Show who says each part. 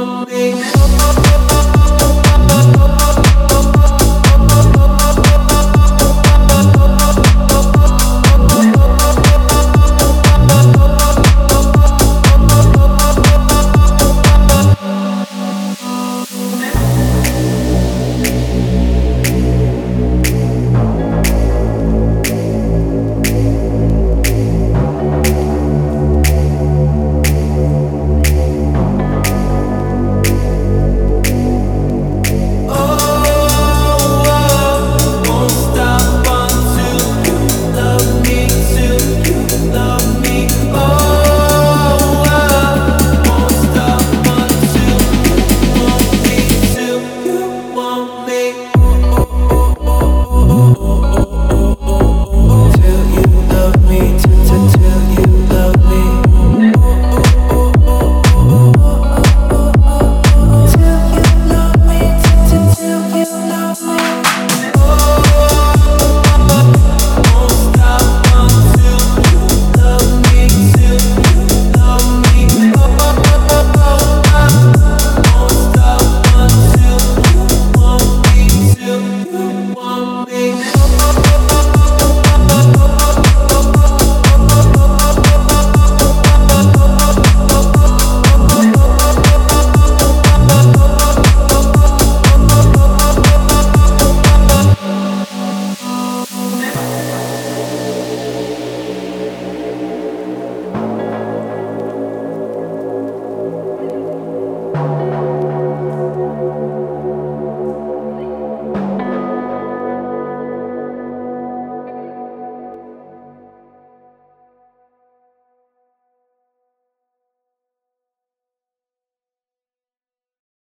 Speaker 1: on me.